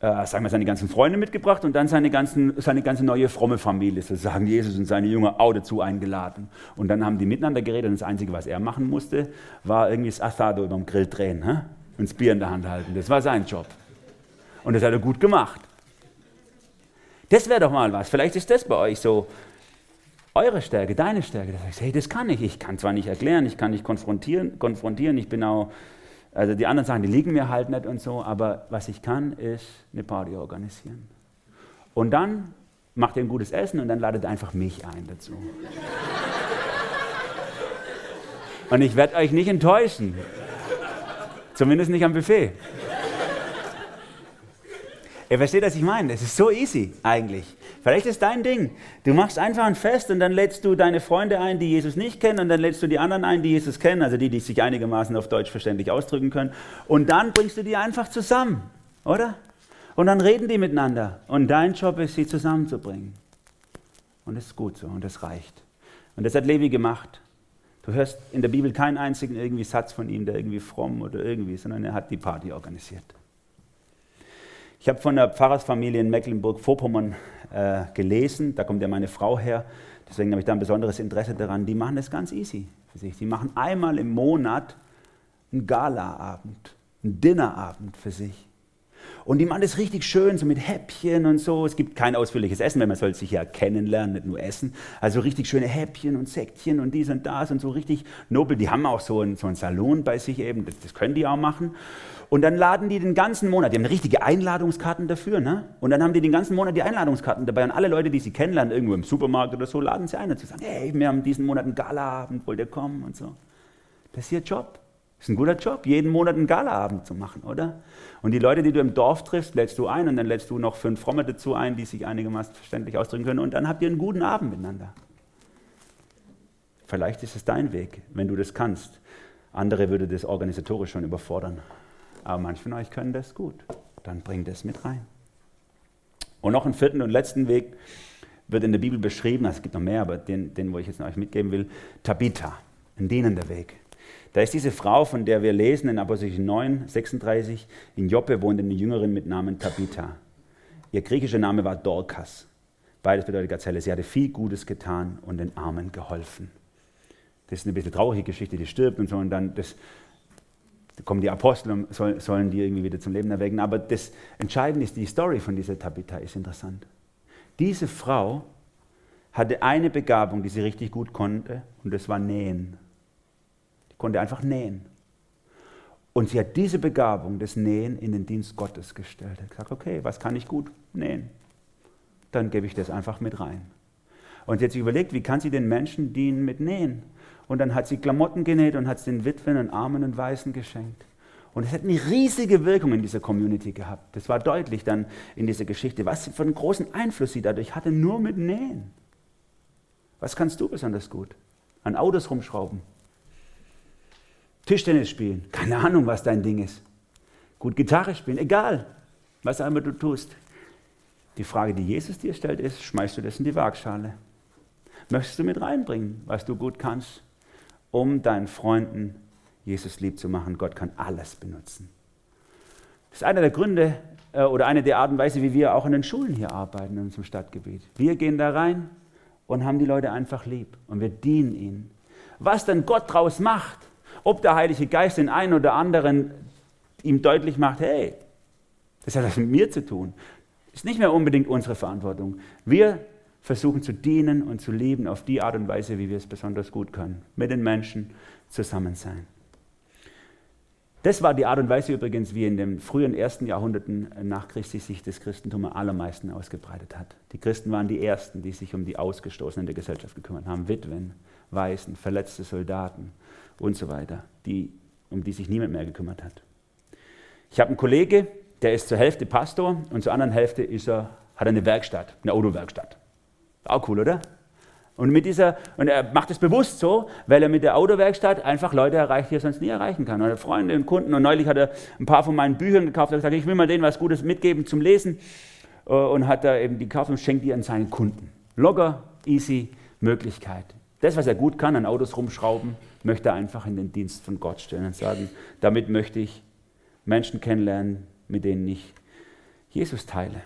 äh, sagen wir, seine ganzen Freunde mitgebracht und dann seine, ganzen, seine ganze neue fromme Familie, sozusagen Jesus und seine Jünger auch dazu eingeladen. Und dann haben die miteinander geredet und das Einzige, was er machen musste, war irgendwie das Asado über dem Grill drehen hä? und das Bier in der Hand halten. Das war sein Job. Und das hat er gut gemacht. Das wäre doch mal was. Vielleicht ist das bei euch so eure Stärke, deine Stärke. Da sagst du, hey, das kann ich. Ich kann zwar nicht erklären, ich kann nicht konfrontieren, konfrontieren ich bin auch also die anderen Sachen, die liegen mir halt nicht und so, aber was ich kann, ist eine Party organisieren. Und dann macht ihr ein gutes Essen und dann ladet einfach mich ein dazu. Und ich werde euch nicht enttäuschen. Zumindest nicht am Buffet. Ihr versteht, was ich meine? Das ist so easy eigentlich. Vielleicht ist dein Ding. Du machst einfach ein Fest und dann lädst du deine Freunde ein, die Jesus nicht kennen, und dann lädst du die anderen ein, die Jesus kennen, also die, die sich einigermaßen auf Deutsch verständlich ausdrücken können. Und dann bringst du die einfach zusammen, oder? Und dann reden die miteinander. Und dein Job ist, sie zusammenzubringen. Und das ist gut so und das reicht. Und das hat Levi gemacht. Du hörst in der Bibel keinen einzigen irgendwie Satz von ihm, der irgendwie fromm oder irgendwie, sondern er hat die Party organisiert. Ich habe von der Pfarrersfamilie in Mecklenburg-Vorpommern äh, gelesen, da kommt ja meine Frau her, deswegen habe ich da ein besonderes Interesse daran. Die machen das ganz easy für sich. Die machen einmal im Monat einen Galaabend, einen Dinnerabend für sich. Und die machen das richtig schön, so mit Häppchen und so. Es gibt kein ausführliches Essen, weil man soll sich ja kennenlernen, nicht nur essen. Also richtig schöne Häppchen und Säckchen und dies und das und so richtig nobel. Die haben auch so einen, so einen Salon bei sich eben, das, das können die auch machen. Und dann laden die den ganzen Monat, die haben richtige Einladungskarten dafür, ne? Und dann haben die den ganzen Monat die Einladungskarten dabei. Und alle Leute, die sie kennenlernen, irgendwo im Supermarkt oder so, laden sie ein und sagen, hey, wir haben diesen Monat einen Galaabend, wollt ihr kommen und so. Das ist ihr Job. Das ist ein guter Job, jeden Monat einen Galaabend zu machen, oder? Und die Leute, die du im Dorf triffst, lädst du ein und dann lädst du noch fünf Fromme dazu ein, die sich einigermaßen verständlich ausdrücken können und dann habt ihr einen guten Abend miteinander. Vielleicht ist es dein Weg, wenn du das kannst. Andere würde das organisatorisch schon überfordern. Aber manche von euch können das gut. Dann bringt es mit rein. Und noch einen vierten und letzten Weg wird in der Bibel beschrieben, es gibt noch mehr, aber den, den wo ich jetzt euch mitgeben will, Tabitha, ein dienender Weg. Da ist diese Frau, von der wir lesen in Apostel 9, 36, in Joppe wohnt eine Jüngerin mit Namen Tabitha. Ihr griechischer Name war Dorcas. Beides bedeutet Gazelle. Sie hatte viel Gutes getan und den Armen geholfen. Das ist eine bisschen traurige Geschichte, die stirbt und so, und dann das, da kommen die Apostel und soll, sollen die irgendwie wieder zum Leben erwecken. Aber das Entscheidende ist, die Story von dieser Tabitha ist interessant. Diese Frau hatte eine Begabung, die sie richtig gut konnte, und das war Nähen. Die konnte einfach nähen. Und sie hat diese Begabung des Nähen in den Dienst Gottes gestellt. Er hat gesagt, okay, was kann ich gut nähen? Dann gebe ich das einfach mit rein. Und sie hat sich überlegt, wie kann sie den Menschen dienen mit Nähen? Und dann hat sie Klamotten genäht und hat es den Witwen und Armen und Weißen geschenkt. Und es hat eine riesige Wirkung in dieser Community gehabt. Das war deutlich dann in dieser Geschichte, was für einen großen Einfluss sie dadurch hatte, nur mit Nähen. Was kannst du besonders gut? An Autos rumschrauben. Tischtennis spielen. Keine Ahnung, was dein Ding ist. Gut Gitarre spielen. Egal, was immer du tust. Die Frage, die Jesus dir stellt, ist, schmeißt du das in die Waagschale? Möchtest du mit reinbringen, was du gut kannst? um deinen Freunden Jesus lieb zu machen. Gott kann alles benutzen. Das ist einer der Gründe äh, oder eine der Arten und Weise, wie wir auch in den Schulen hier arbeiten in unserem Stadtgebiet. Wir gehen da rein und haben die Leute einfach lieb und wir dienen ihnen. Was dann Gott draus macht, ob der Heilige Geist den einen oder anderen ihm deutlich macht, hey, das hat was mit mir zu tun, ist nicht mehr unbedingt unsere Verantwortung. Wir versuchen zu dienen und zu lieben auf die Art und Weise, wie wir es besonders gut können. Mit den Menschen zusammen sein. Das war die Art und Weise übrigens, wie in den frühen ersten Jahrhunderten nach Christi sich das Christentum am allermeisten ausgebreitet hat. Die Christen waren die Ersten, die sich um die Ausgestoßenen der Gesellschaft gekümmert haben. Witwen, Waisen, verletzte Soldaten und so weiter, die, um die sich niemand mehr gekümmert hat. Ich habe einen Kollege, der ist zur Hälfte Pastor und zur anderen Hälfte ist er, hat er eine Werkstatt, eine Autowerkstatt. Auch cool, oder? Und, mit dieser, und er macht es bewusst so, weil er mit der Autowerkstatt einfach Leute erreicht, die er sonst nie erreichen kann. Oder Freunde und Kunden. Und neulich hat er ein paar von meinen Büchern gekauft und gesagt, ich will mal denen was Gutes mitgeben zum Lesen. Äh, und hat da eben die gekauft und schenkt die an seinen Kunden. Locker, easy Möglichkeit. Das, was er gut kann, an Autos rumschrauben, möchte einfach in den Dienst von Gott stellen und sagen, damit möchte ich Menschen kennenlernen, mit denen ich Jesus teile.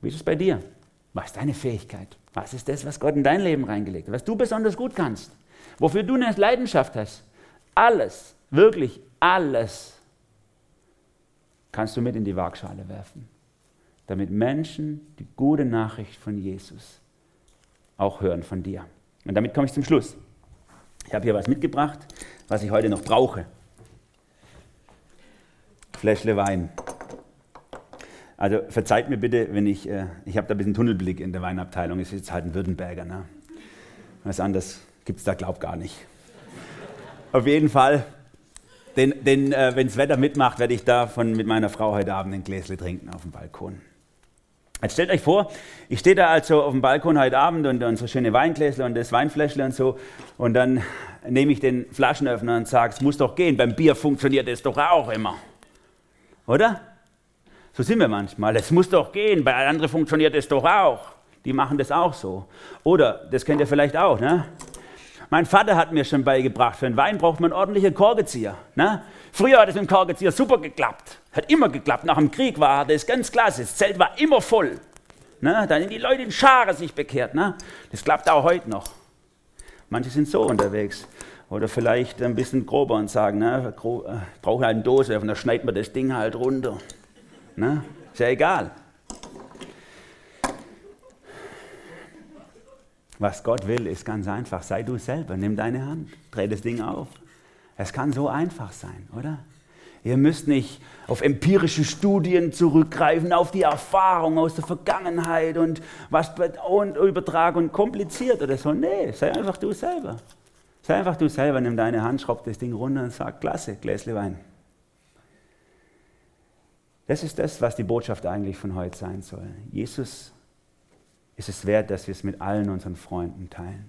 Wie ist es bei dir? Was ist deine Fähigkeit? Was ist das, was Gott in dein Leben reingelegt hat? Was du besonders gut kannst? Wofür du eine Leidenschaft hast? Alles, wirklich alles, kannst du mit in die Waagschale werfen, damit Menschen die gute Nachricht von Jesus auch hören von dir. Und damit komme ich zum Schluss. Ich habe hier was mitgebracht, was ich heute noch brauche. Fläschle Wein. Also verzeiht mir bitte, wenn ich, äh, ich habe da ein bisschen Tunnelblick in der Weinabteilung, es ist jetzt halt ein Württemberger. Ne? Was anderes gibt es da, glaub gar nicht. Auf jeden Fall, denn, denn äh, wenn das Wetter mitmacht, werde ich davon mit meiner Frau heute Abend ein Gläsle trinken auf dem Balkon. Jetzt stellt euch vor, ich stehe da also auf dem Balkon heute Abend und unsere schöne Weingläsle und das Weinfläschle und so und dann nehme ich den Flaschenöffner und sage, es muss doch gehen, beim Bier funktioniert es doch auch immer. Oder? So sind wir manchmal. Es muss doch gehen, bei anderen funktioniert es doch auch. Die machen das auch so. Oder, das kennt ihr vielleicht auch, ne? Mein Vater hat mir schon beigebracht, für einen Wein braucht man ordentliche Korkenzieher. Ne? Früher hat es mit dem Korkenzieher super geklappt. Hat immer geklappt. Nach dem Krieg war das ganz klasse. Das Zelt war immer voll. Ne? Dann sind die Leute in Scharen sich bekehrt. Ne? Das klappt auch heute noch. Manche sind so unterwegs. Oder vielleicht ein bisschen grober und sagen, ne, äh, brauche halt eine Dose, und dann schneidet man das Ding halt runter. Ne? Ist ja egal. Was Gott will, ist ganz einfach. Sei du selber, nimm deine Hand, dreh das Ding auf. Es kann so einfach sein, oder? Ihr müsst nicht auf empirische Studien zurückgreifen, auf die Erfahrung aus der Vergangenheit und was und übertragen und kompliziert oder so. Nee, sei einfach du selber. Sei einfach du selber, nimm deine Hand, schraub das Ding runter und sag, klasse, Gläsle Wein. Das ist das, was die Botschaft eigentlich von heute sein soll. Jesus ist es wert, dass wir es mit allen unseren Freunden teilen.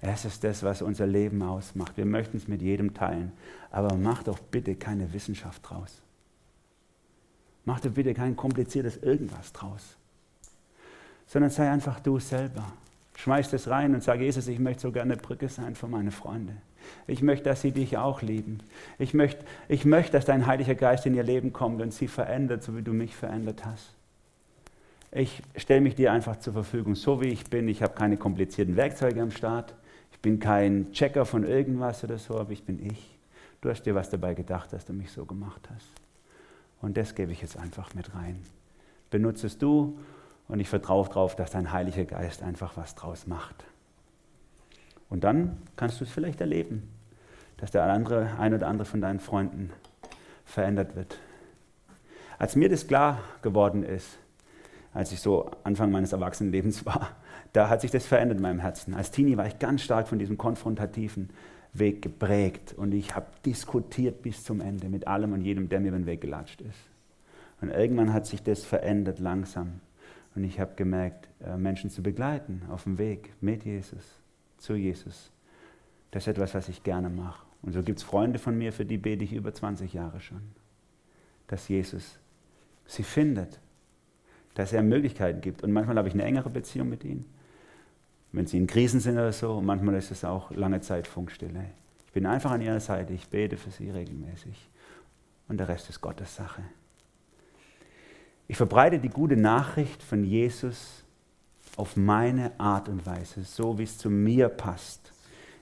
Es ist das, was unser Leben ausmacht. Wir möchten es mit jedem teilen. Aber mach doch bitte keine Wissenschaft draus. Mach doch bitte kein kompliziertes irgendwas draus. Sondern sei einfach du selber. Schmeiß das rein und sag, Jesus, ich möchte so gerne Brücke sein für meine Freunde. Ich möchte, dass sie dich auch lieben. Ich möchte, ich möchte, dass dein Heiliger Geist in ihr Leben kommt und sie verändert, so wie du mich verändert hast. Ich stelle mich dir einfach zur Verfügung, so wie ich bin. Ich habe keine komplizierten Werkzeuge am Start. Ich bin kein Checker von irgendwas oder so, aber ich bin ich. Du hast dir was dabei gedacht, dass du mich so gemacht hast. Und das gebe ich jetzt einfach mit rein. Benutze es du und ich vertraue darauf, dass dein Heiliger Geist einfach was draus macht. Und dann kannst du es vielleicht erleben, dass der andere, ein oder andere von deinen Freunden verändert wird. Als mir das klar geworden ist, als ich so Anfang meines Erwachsenenlebens war, da hat sich das verändert in meinem Herzen. Als Teenie war ich ganz stark von diesem konfrontativen Weg geprägt und ich habe diskutiert bis zum Ende mit allem und jedem, der mir über den Weg gelatscht ist. Und irgendwann hat sich das verändert langsam und ich habe gemerkt, äh, Menschen zu begleiten auf dem Weg mit Jesus, zu Jesus. Das ist etwas, was ich gerne mache. Und so gibt es Freunde von mir, für die bete ich über 20 Jahre schon, dass Jesus sie findet, dass er Möglichkeiten gibt. Und manchmal habe ich eine engere Beziehung mit ihnen wenn sie in Krisen sind oder so. Und manchmal ist es auch lange Zeit Funkstille. Ich bin einfach an ihrer Seite, ich bete für sie regelmäßig. Und der Rest ist Gottes Sache. Ich verbreite die gute Nachricht von Jesus auf meine Art und Weise, so wie es zu mir passt.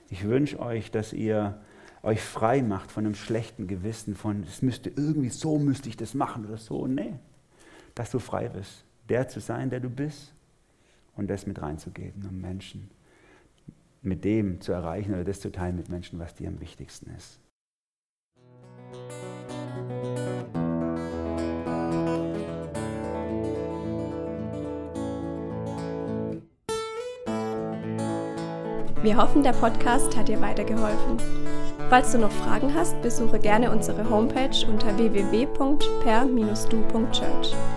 Ich wünsche euch, dass ihr euch frei macht von einem schlechten Gewissen, von es müsste irgendwie so müsste ich das machen oder so. Nee, dass du frei bist, der zu sein, der du bist und das mit reinzugeben, um Menschen mit dem zu erreichen oder das zu teilen mit Menschen, was dir am wichtigsten ist. Wir hoffen, der Podcast hat dir weitergeholfen. Falls du noch Fragen hast, besuche gerne unsere Homepage unter www.per-du.church.